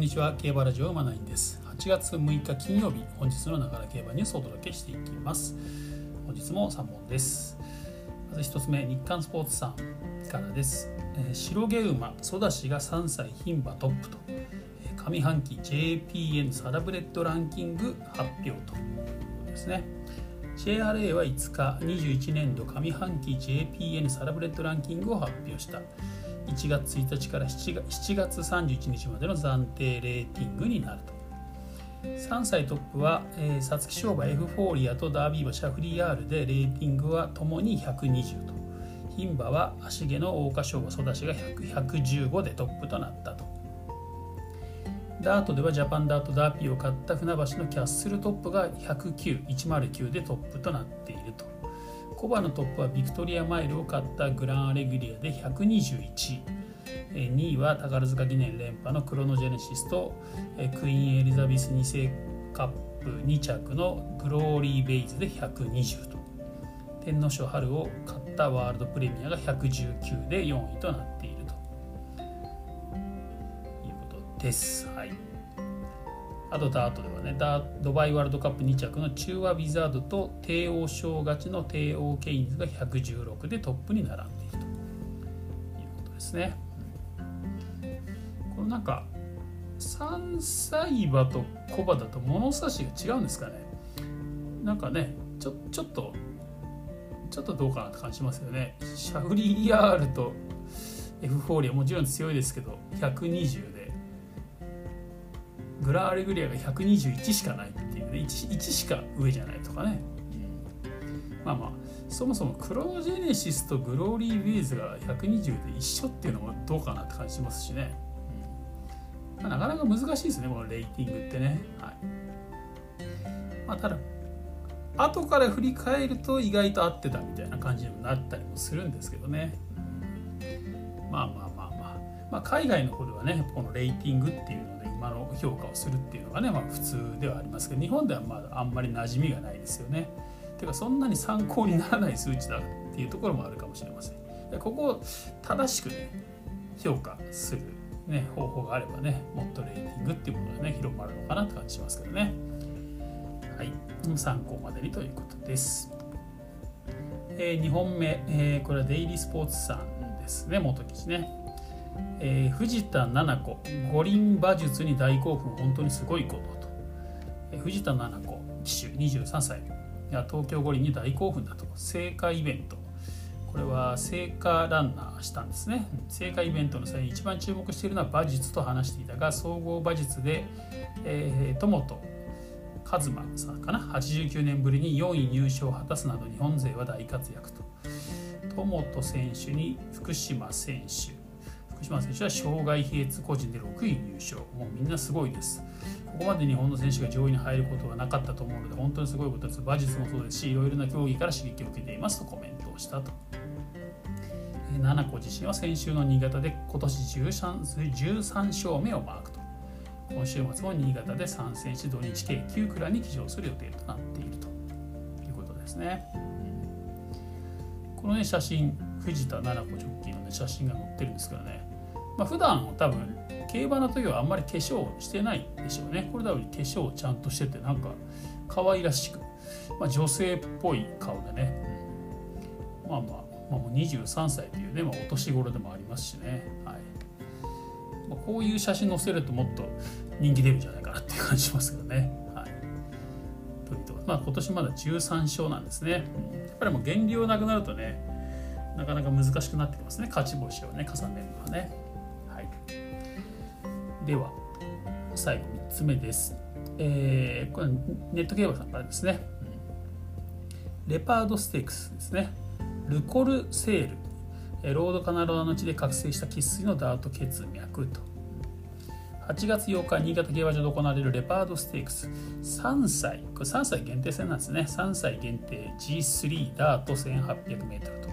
んにちは。競馬ラジオマナインです。8月6日金曜日本日のながら競馬ニュースをお届けしていきます。本日も3本です。まず1つ目日刊スポーツさんからです、えー、白毛馬ソダシが3歳牝馬トップと、えー、上半期 JPN サラブレッドランキング発表とですね。JRA は5日21年度上半期 JPN サラブレッドランキングを発表した。1月1日から7月31日までの暫定レーティングになると。3歳トップは皐月賞馬エフフォーリアとダービー馬シャフリヤールでレーティングはともに120と。牝馬は芦毛の桜花賞馬ソダシが115でトップとなったと。ダートではジャパンダートダーピーを買った船橋のキャッスルトップが109109でトップとなっていると。古馬のトップはビクトリアマイルを勝ったグランアレグリアで121位。2位は宝塚記念連覇のクロノジェネシスとクイーンエリザベス2世カップ2着のグローリー・ベイズで120と。天皇賞春を勝ったワールドプレミアが119で4位となっているということです。はい。あとダートではねダドバイワールドカップ2着のチュウワウィザードと帝王賞勝ちのテーオーケインズが116でトップに並んでいるということですね。このなんか3歳馬とコバだと物差しが違うんですかねなんかねちょちょっとちょっとどうかなって感じしますよね。シャフリーヤールとエフフォーリアもちろん強いですけど120でグラーレグリアが121しかないっていうね 1, 1しか上じゃないとかね、うん、まあまあそもそもクロノジェネシスとグローリー・ベイズが120で一緒っていうのもどうかなって感じしますしね、うん。まあ、なかなか難しいですねこのレーティングってね、はい。まあ、ただ後から振り返ると意外と合ってたみたいな感じにもなったりもするんですけどね、まあまあ。まあ、海外の方ではねこのレーティングっていうので馬の評価をするっていうのがね、まあ、普通ではありますけど日本ではまだあんまり馴染みがないですよね。てかそんなに参考にならない数値だっていうところもあるかもしれません。でここを正しくね評価する、ね、方法があればねもっとレーティングっていうものがね広まるのかなって感じしますけどね。はい、参考までにということです。えー、2本目、えー、これはデイリースポーツさんですね元記事ね。えー、藤田七子五輪馬術に大興奮本当にすごいことと、えー、藤田七子騎手23歳。が東京五輪に大興奮だと。聖火イベント。これは聖火ランナーしたんですね。聖火イベントの際に一番注目しているのは馬術と話していたが総合馬術で、えー、友と和馬さんかな。89年ぶりに4位入賞を果たすなど日本勢は大活躍と。友と選手に福島選手。福島選手は障害比率個人で6位入賞もうみんなすごいです。ここまで日本の選手が上位に入ることはなかったと思うので本当にすごいことです。馬術もそうですしいろいろな競技から刺激を受けていますとコメントをしたと。七子自身は先週の新潟で今年 13, 13勝目をマークと。今週末も新潟で3選手土日計9クラに騎乗する予定となっているということですね。このね写真藤田七子ジョッキーの、ね、写真が載ってるんですけどね。まあ、普段多分競馬の時はあんまり化粧してないでしょうね。これ多分化粧をちゃんとしててなんか可愛らしく、まあ、女性っぽい顔でね、うん、まあまあ、まあ、もう23歳というね、まあ、お年頃でもありますしね、はい。まあ、こういう写真載せるともっと人気出るんじゃないかなっていう感じしますけどね。とい。うとまあ、今年まだ13勝なんですね、やっぱりもう減量なくなるとねなかなか難しくなってきますね。勝ち星をね重ねるのはね。では最後3つ目です、えー、これネット競馬さんからですね、レパードステークスですね。ルコルセール。ロードカナロアの地で覚醒した生粋のダート血脈と。8月8日新潟競馬場で行われるレパードステークス。3歳。これ3歳限定戦なんですね。3歳限定 G3 ダート 1800m と。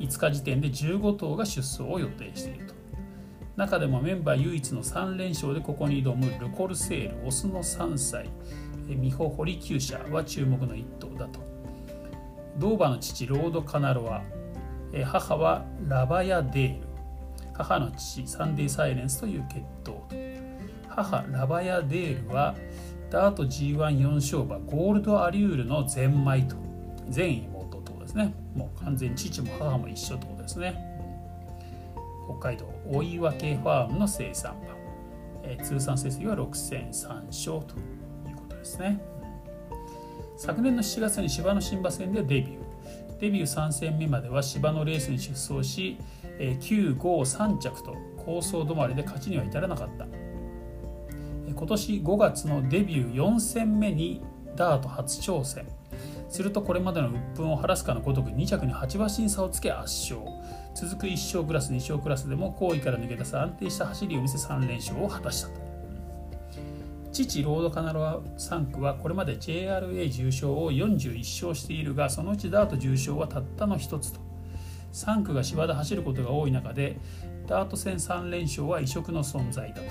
5日時点で15頭が出走を予定している。中でもメンバー唯一の3連勝でここに挑むルコルセールオスの3歳美浦堀厩舎は注目の一頭だと。ドーバの父ロード・カナロア母はラバヤ・デール。母の父サンデー・サイレンスという血統母ラバヤデールはダート G14 勝馬ゴールドアリュールの全妹と。全妹とですね。もう完全に父も母も一緒とですね。北海道大岩系ファームの生産馬、えー、通算成績は6戦3勝ということですね。昨年の7月に芝の新馬戦でデビュー。デビュー3戦目までは芝のレースに出走し、えー、9、5、3着と構想止まりで勝ちには至らなかった。今年5月のデビュー4戦目にダート初挑戦。するとこれまでの鬱憤を晴らすかのごとく2着に8馬身差をつけ圧勝。続く1勝クラス2勝クラスでも後位から抜け出す安定した走りを見せ3連勝を果たしたと。父ロードカナロア3区はこれまで JRA 重賞を41勝しているがそのうちダート重賞はたったの1つと。3区が芝で走ることが多い中でダート戦3連勝は異色の存在だと。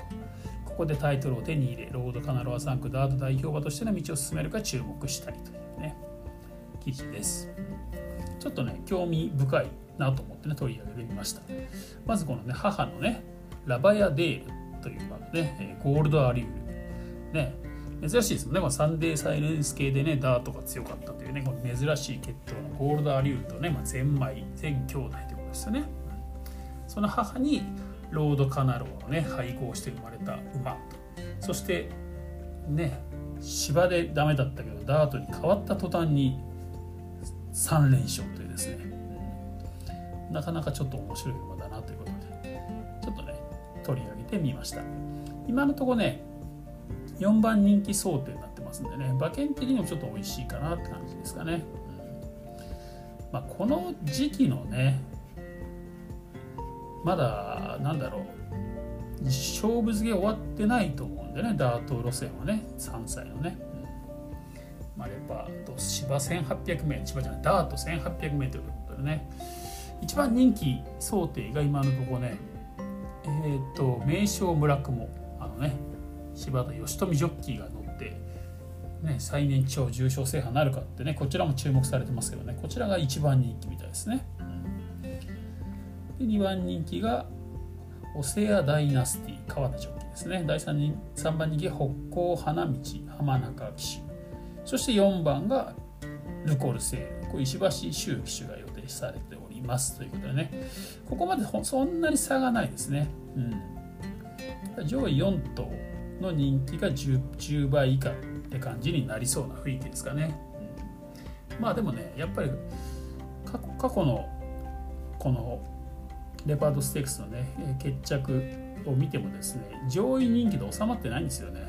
ここでタイトルを手に入れロードカナロア3区ダート代表馬としての道を進めるか注目したいという。記事です。ちょっとね興味深いなと思ってね取り上げてみました。まずこのね母のねラバヤデールという馬のねゴールドアリュール。ね、珍しいですよね、まあ、サンデーサイレンス系でね、ダートが強かったというね、この珍しい血統のゴールドアリュールとね、まあ、ゼンマイ、全兄弟ということですよね。その母にロードカナローをね、配合して生まれた馬。そして、ね、芝でダメだったけど、ダートに変わった途端に3連勝というですね、なかなかちょっと面白い馬だなということで、ちょっとね、取り上げてみました。今のとこね、4番人気想定になってますんでね馬券的にもちょっと美味しいかなって感じですかね、うん。まあ、この時期のねまだなんだろう勝負付け終わってないと思うんでねダート路線はね3歳のね、まあ、レパート芝 1800m 芝じゃないダート 1800m ということでね。一番人気想定が今のところねえっ、ー、と名称村雲あのね柴田義富ジョッキーが乗って、ね、最年長重賞制覇なるかってねこちらも注目されてますけどね。こちらが1番人気みたいですね。で2番人気がオセアダイナスティ川田ジョッキーですね。第 3, 人3番人気北高花道浜中騎手。そして4番がルコルセール。これ石橋周騎手が予定されておりますということでね。ここまでそんなに差がないですね、うん、上位4頭の人気が 10, 10倍以下って感じになりそうな雰囲気ですかね。まあでもねやっぱり過去過去のこのレパートステークスのね決着を見てもですね上位人気で収まってないんですよね。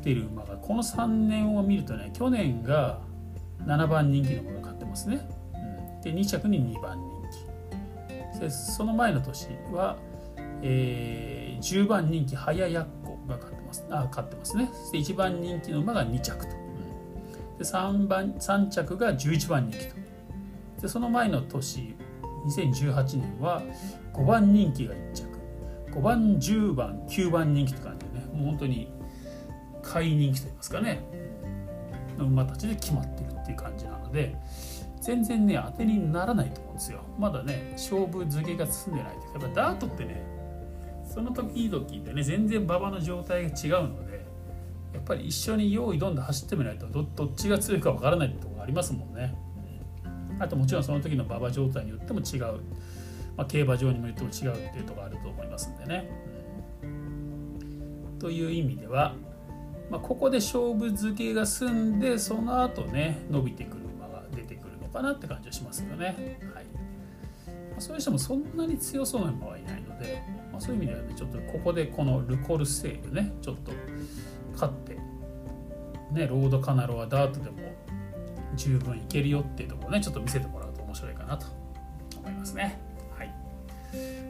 勝ってる馬がこの3年を見るとね去年が7番人気の馬が勝ってますね。うん、で2着に2番人気。でその前の年は、えー10番人気早やっこが勝ってます。あ勝ってますね。そして1番人気の馬が2着と、で 3, 番3着が11番人気と。でその前の年2018年は5番人気が1着。5番10番9番人気って感じでね。もう本当に下位人気といいますかねの馬たちで決まってるっていう感じなので全然ね当てにならないと思うんですよまだね勝負付けが進んでないというかやっぱダートってねその時いい時ってね全然馬場の状態が違うのでやっぱり一緒に用意どんどん走ってみないとどっちが強いかわからないってとこがありますもんね。あともちろんその時の馬場状態によっても違う、まあ、競馬場にもよっても違うっていうとこあると思いますんでね。という意味では、まあ、ここで勝負付けが済んでその後ね伸びてくる馬が出てくるのかなって感じはしますよね。はい。まあ、それにしてもそんなに強そうな馬はいないので、まあ、そういう意味ではねちょっとここでこのルコルセールねちょっと勝ってねロードカナロはダートでも十分いけるよっていうところをねちょっと見せてもらうと面白いかなと思いますね。はい、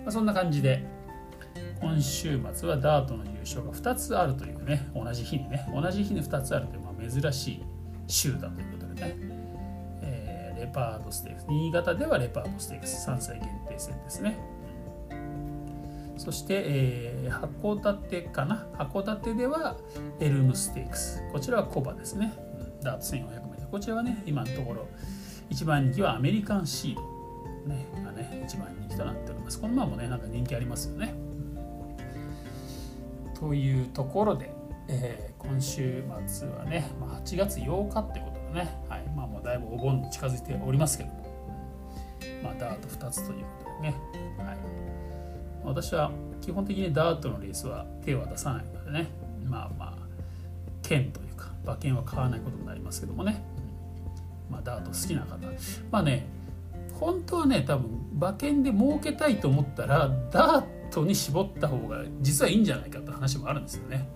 まあ、そんな感じで今週末はダートの優勝が2つあるというね同じ日にね同じ日に2つあるという、まあ、珍しい週だということでね、えー、レパードステークス新潟ではレパードステークス3歳限定戦ですね。そして、えー、函館かな？函館ではエルムステークス。こちらはコバですね。ダーツ 1400m こちらはね今のところ一番人気はアメリカンシード、ね、がね一番人気となっております。この馬もねなんか人気ありますよね。というところで、えー、今週末はね、まあ、8月8日ってことでね、はい。まあ、もうだいぶお盆に近づいておりますけども、まあ、ダート2つということでね、はい、私は基本的にダートのレースは手は出さないのでね。まあまあ剣というか馬券は買わないことになりますけどもね、まあ、ダート好きな方。まあね本当はね多分馬券で儲けたいと思ったらダートに絞った方が実はいいんじゃないかって話もあるんですよね。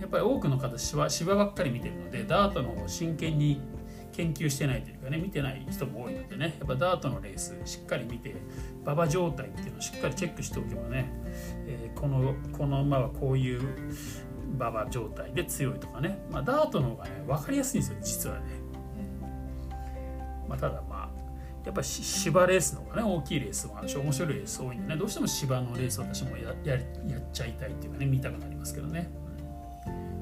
やっぱり多くの方芝芝ばっかり見てるのでダートの方を真剣に研究してないというかね見てない人も多いのでねやっぱダートのレースしっかり見て馬場状態っていうのをしっかりチェックしておけばね、えー、このこの馬はこういう馬場状態で強いとかね、まあ、ダートの方がね分かりやすいんですよ実はね、まあ、ただまあやっぱり芝レースの方がね大きいレースもあるし面白いレース多いんでねどうしても芝のレース私もやややっちゃいたいっていうかね見たくなりますけどね、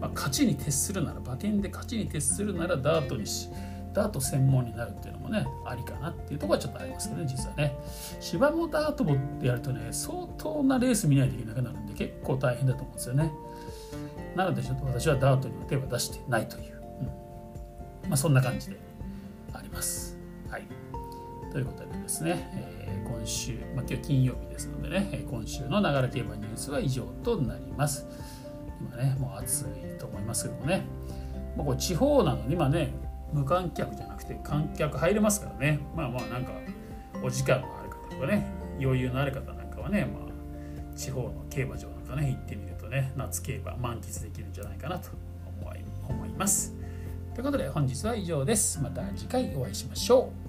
まあ、勝ちに徹するなら馬券で勝ちに徹するならダートにしダート専門になるっていうのもねありかなっていうとこはちょっとありますけどね実はね。芝もダートもってやるとね相当なレース見ないといけなくなるんで結構大変だと思うんですよね。なのでちょっと私はダートには手は出してないという、うん。まあ、そんな感じであります。ということでですね、えー、今週、まあ、今日金曜日ですのでね今週のながら競馬ニュースは以上となります今ねもう暑いと思いますけどもねまあ、これ地方なのに今ね無観客じゃなくて観客入れますからねまあまあなんかお時間のある方とかね余裕のある方なんかはね、まあ、地方の競馬場なんかね行ってみるとね夏競馬満喫できるんじゃないかなと思います。ということで本日は以上です。また次回お会いしましょう。